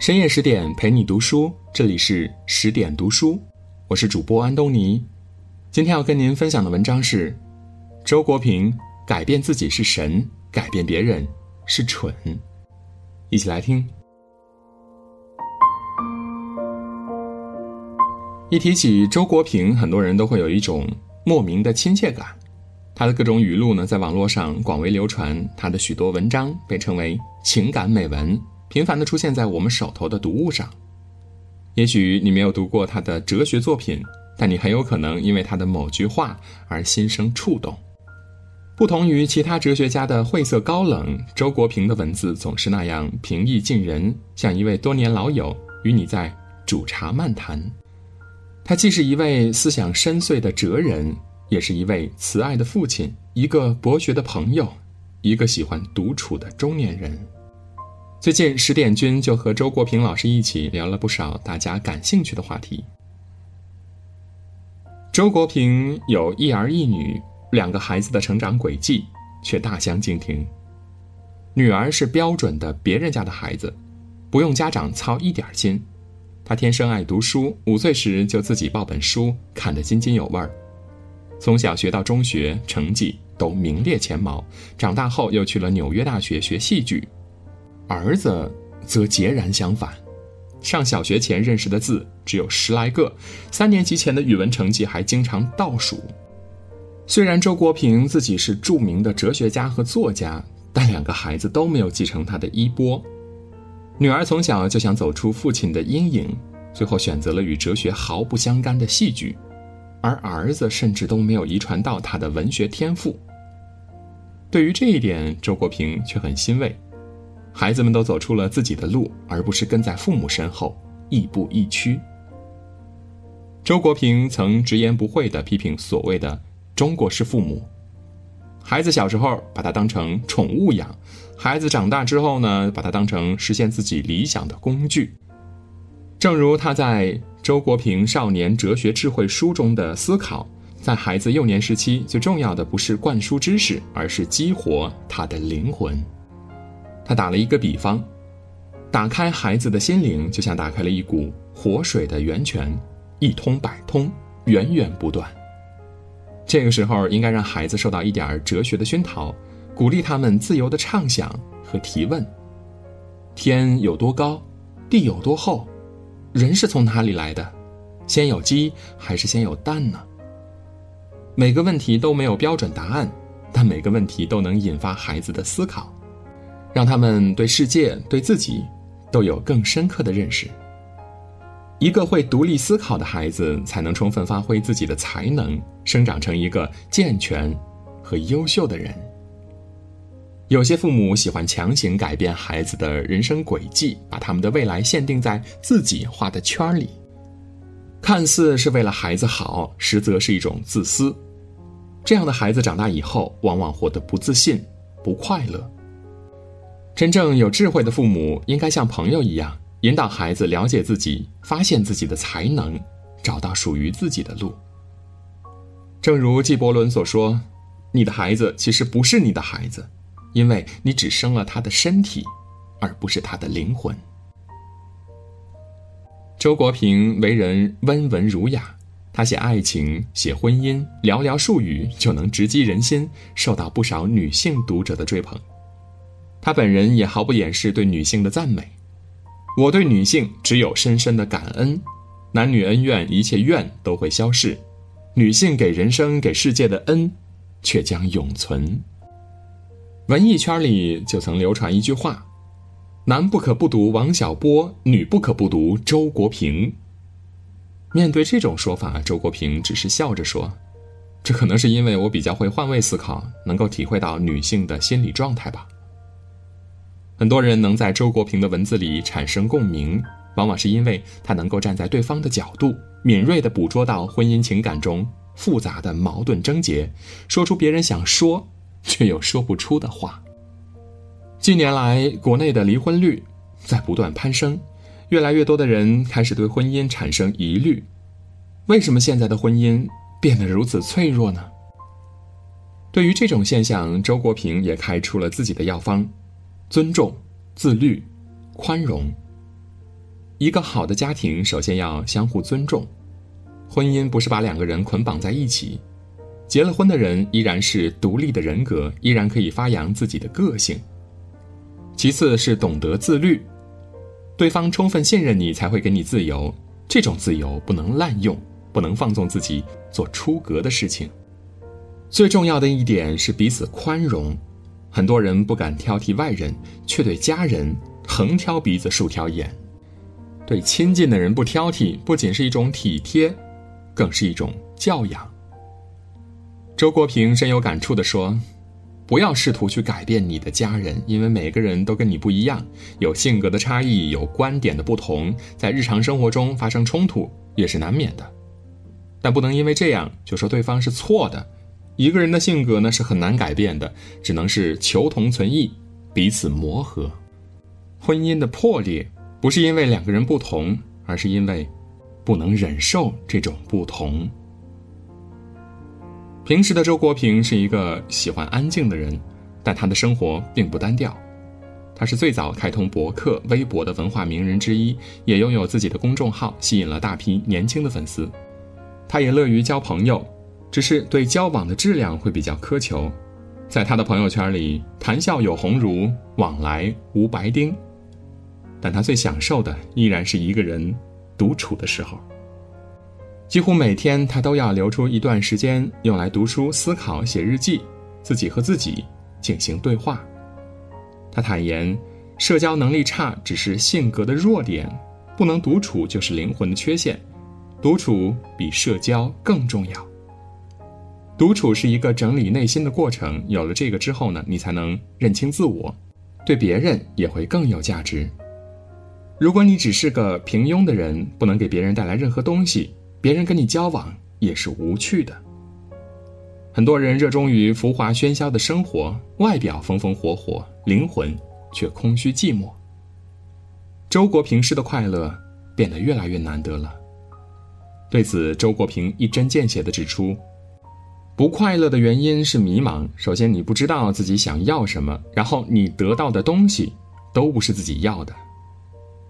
深夜十点陪你读书，这里是十点读书，我是主播安东尼。今天要跟您分享的文章是周国平：改变自己是神，改变别人是蠢。一起来听。一提起周国平，很多人都会有一种莫名的亲切感。他的各种语录呢，在网络上广为流传，他的许多文章被称为情感美文。频繁地出现在我们手头的读物上。也许你没有读过他的哲学作品，但你很有可能因为他的某句话而心生触动。不同于其他哲学家的晦涩高冷，周国平的文字总是那样平易近人，像一位多年老友与你在煮茶漫谈。他既是一位思想深邃的哲人，也是一位慈爱的父亲，一个博学的朋友，一个喜欢独处的中年人。最近，十点君就和周国平老师一起聊了不少大家感兴趣的话题。周国平有一儿一女，两个孩子的成长轨迹却大相径庭。女儿是标准的别人家的孩子，不用家长操一点心，她天生爱读书，五岁时就自己抱本书看得津津有味儿，从小学到中学成绩都名列前茅，长大后又去了纽约大学学戏剧。儿子则截然相反，上小学前认识的字只有十来个，三年级前的语文成绩还经常倒数。虽然周国平自己是著名的哲学家和作家，但两个孩子都没有继承他的衣钵。女儿从小就想走出父亲的阴影，最后选择了与哲学毫不相干的戏剧，而儿子甚至都没有遗传到他的文学天赋。对于这一点，周国平却很欣慰。孩子们都走出了自己的路，而不是跟在父母身后亦步亦趋。周国平曾直言不讳地批评所谓的“中国式父母”，孩子小时候把他当成宠物养，孩子长大之后呢，把他当成实现自己理想的工具。正如他在《周国平少年哲学智慧书》中的思考，在孩子幼年时期，最重要的不是灌输知识，而是激活他的灵魂。他打了一个比方，打开孩子的心灵，就像打开了一股活水的源泉，一通百通，源源不断。这个时候，应该让孩子受到一点哲学的熏陶，鼓励他们自由的畅想和提问：天有多高，地有多厚，人是从哪里来的？先有鸡还是先有蛋呢？每个问题都没有标准答案，但每个问题都能引发孩子的思考。让他们对世界、对自己都有更深刻的认识。一个会独立思考的孩子，才能充分发挥自己的才能，生长成一个健全和优秀的人。有些父母喜欢强行改变孩子的人生轨迹，把他们的未来限定在自己画的圈里，看似是为了孩子好，实则是一种自私。这样的孩子长大以后，往往活得不自信、不快乐。真正有智慧的父母应该像朋友一样，引导孩子了解自己，发现自己的才能，找到属于自己的路。正如纪伯伦所说：“你的孩子其实不是你的孩子，因为你只生了他的身体，而不是他的灵魂。”周国平为人温文儒雅，他写爱情、写婚姻，寥寥数语就能直击人心，受到不少女性读者的追捧。他本人也毫不掩饰对女性的赞美。我对女性只有深深的感恩，男女恩怨一切怨都会消逝，女性给人生给世界的恩，却将永存。文艺圈里就曾流传一句话：“男不可不读王小波，女不可不读周国平。”面对这种说法，周国平只是笑着说：“这可能是因为我比较会换位思考，能够体会到女性的心理状态吧。”很多人能在周国平的文字里产生共鸣，往往是因为他能够站在对方的角度，敏锐地捕捉到婚姻情感中复杂的矛盾症结，说出别人想说却又说不出的话。近年来，国内的离婚率在不断攀升，越来越多的人开始对婚姻产生疑虑。为什么现在的婚姻变得如此脆弱呢？对于这种现象，周国平也开出了自己的药方。尊重、自律、宽容，一个好的家庭首先要相互尊重。婚姻不是把两个人捆绑在一起，结了婚的人依然是独立的人格，依然可以发扬自己的个性。其次是懂得自律，对方充分信任你才会给你自由，这种自由不能滥用，不能放纵自己做出格的事情。最重要的一点是彼此宽容，很多人不敢挑剔外人，却对家人横挑鼻子竖挑眼。对亲近的人不挑剔，不仅是一种体贴，更是一种教养。周国平深有感触地说：“不要试图去改变你的家人，因为每个人都跟你不一样，有性格的差异，有观点的不同，在日常生活中发生冲突也是难免的。但不能因为这样就说对方是错的。一个人的性格呢是很难改变的，只能是求同存异，彼此磨合。婚姻的破裂。”不是因为两个人不同，而是因为不能忍受这种不同。平时的周国平是一个喜欢安静的人，但他的生活并不单调。他是最早开通博客、微博的文化名人之一，也拥有自己的公众号，吸引了大批年轻的粉丝。他也乐于交朋友，只是对交往的质量会比较苛求。在他的朋友圈里，谈笑有鸿儒，往来无白丁。但他最享受的依然是一个人独处的时候。几乎每天，他都要留出一段时间用来读书、思考、写日记，自己和自己进行对话。他坦言，社交能力差只是性格的弱点，不能独处就是灵魂的缺陷，独处比社交更重要。独处是一个整理内心的过程，有了这个之后呢，你才能认清自我，对别人也会更有价值。如果你只是个平庸的人，不能给别人带来任何东西，别人跟你交往也是无趣的。很多人热衷于浮华喧嚣的生活，外表风风火火，灵魂却空虚寂寞。周国平式的快乐变得越来越难得了。对此，周国平一针见血地指出，不快乐的原因是迷茫。首先，你不知道自己想要什么，然后你得到的东西都不是自己要的。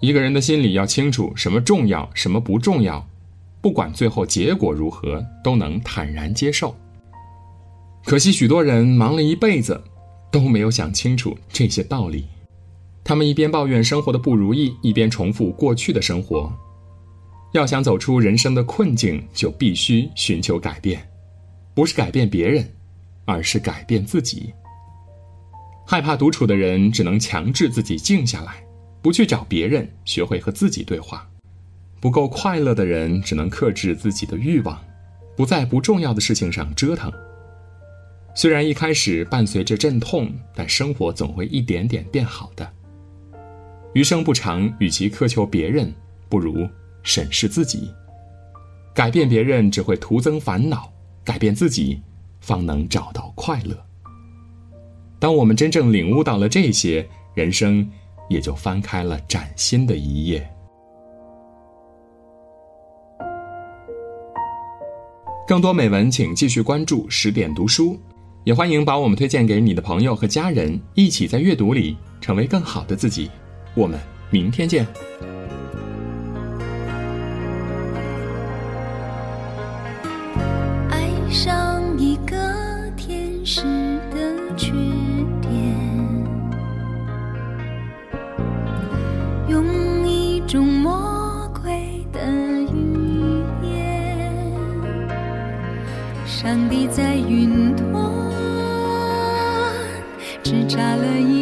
一个人的心里要清楚什么重要，什么不重要，不管最后结果如何，都能坦然接受。可惜许多人忙了一辈子，都没有想清楚这些道理。他们一边抱怨生活的不如意，一边重复过去的生活。要想走出人生的困境，就必须寻求改变，不是改变别人，而是改变自己。害怕独处的人，只能强制自己静下来。不去找别人，学会和自己对话。不够快乐的人，只能克制自己的欲望，不在不重要的事情上折腾。虽然一开始伴随着阵痛，但生活总会一点点变好的。余生不长，与其苛求别人，不如审视自己。改变别人只会徒增烦恼，改变自己，方能找到快乐。当我们真正领悟到了这些，人生。也就翻开了崭新的一页。更多美文，请继续关注十点读书，也欢迎把我们推荐给你的朋友和家人，一起在阅读里成为更好的自己。我们明天见。缺点。用一种魔鬼的语言，上帝在云端只眨了一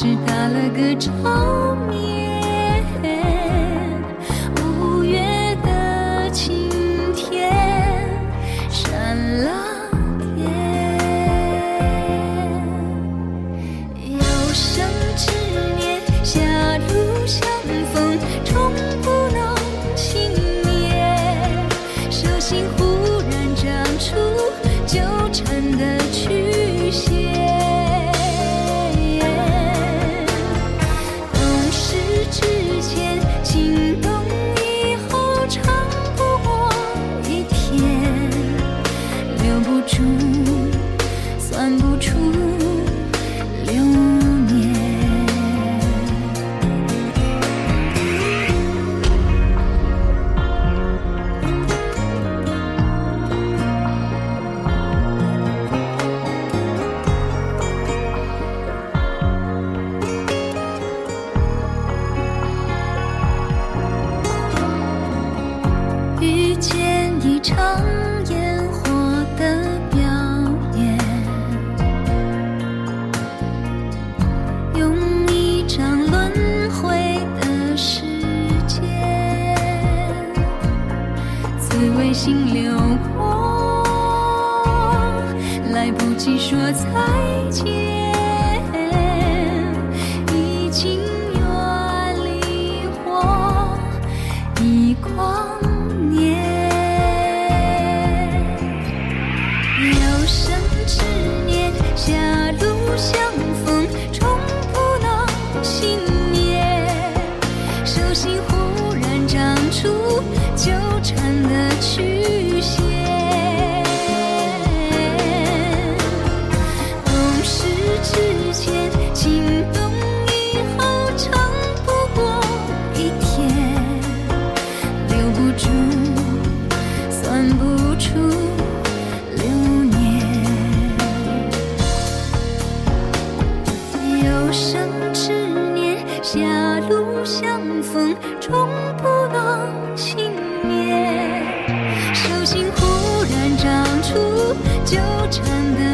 只打了个照面五月的晴天闪了电有生之年狭路相逢终不能幸免手心忽再见，真的。